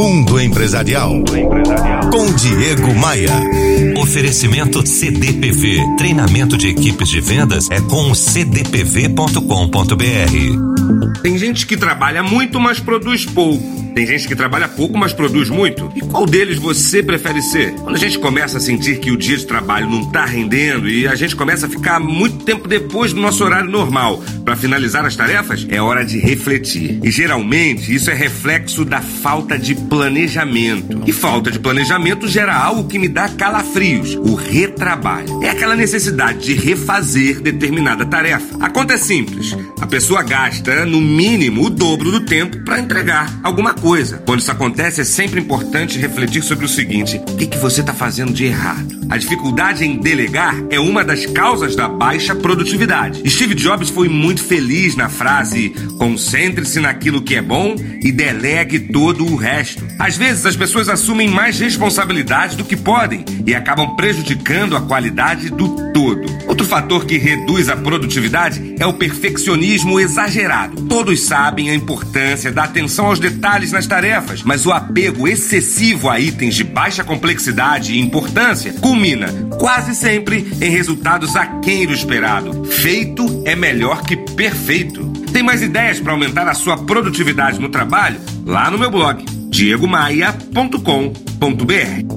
Mundo Empresarial. Com Diego Maia. Oferecimento CDPV. Treinamento de equipes de vendas é com cdpv.com.br. Tem gente que trabalha muito, mas produz pouco. Tem gente que trabalha pouco, mas produz muito. E qual deles você prefere ser? Quando a gente começa a sentir que o dia de trabalho não está rendendo e a gente começa a ficar muito tempo depois do nosso horário normal para finalizar as tarefas, é hora de refletir. E geralmente isso é reflexo da falta de planejamento. E falta de planejamento gera algo que me dá calafrios: o retrabalho. É aquela necessidade de refazer determinada tarefa. A conta é simples: a pessoa gasta, no mínimo, o dobro do tempo para entregar alguma coisa. Quando isso acontece, é sempre importante refletir sobre o seguinte: o que, que você está fazendo de errado? A dificuldade em delegar é uma das causas da baixa produtividade. Steve Jobs foi muito feliz na frase: concentre-se naquilo que é bom e delegue todo o resto. Às vezes, as pessoas assumem mais responsabilidade do que podem e acabam prejudicando a qualidade do todo. Fator que reduz a produtividade é o perfeccionismo exagerado. Todos sabem a importância da atenção aos detalhes nas tarefas, mas o apego excessivo a itens de baixa complexidade e importância culmina quase sempre em resultados aquém do esperado. Feito é melhor que perfeito. Tem mais ideias para aumentar a sua produtividade no trabalho? Lá no meu blog, diegomaia.com.br.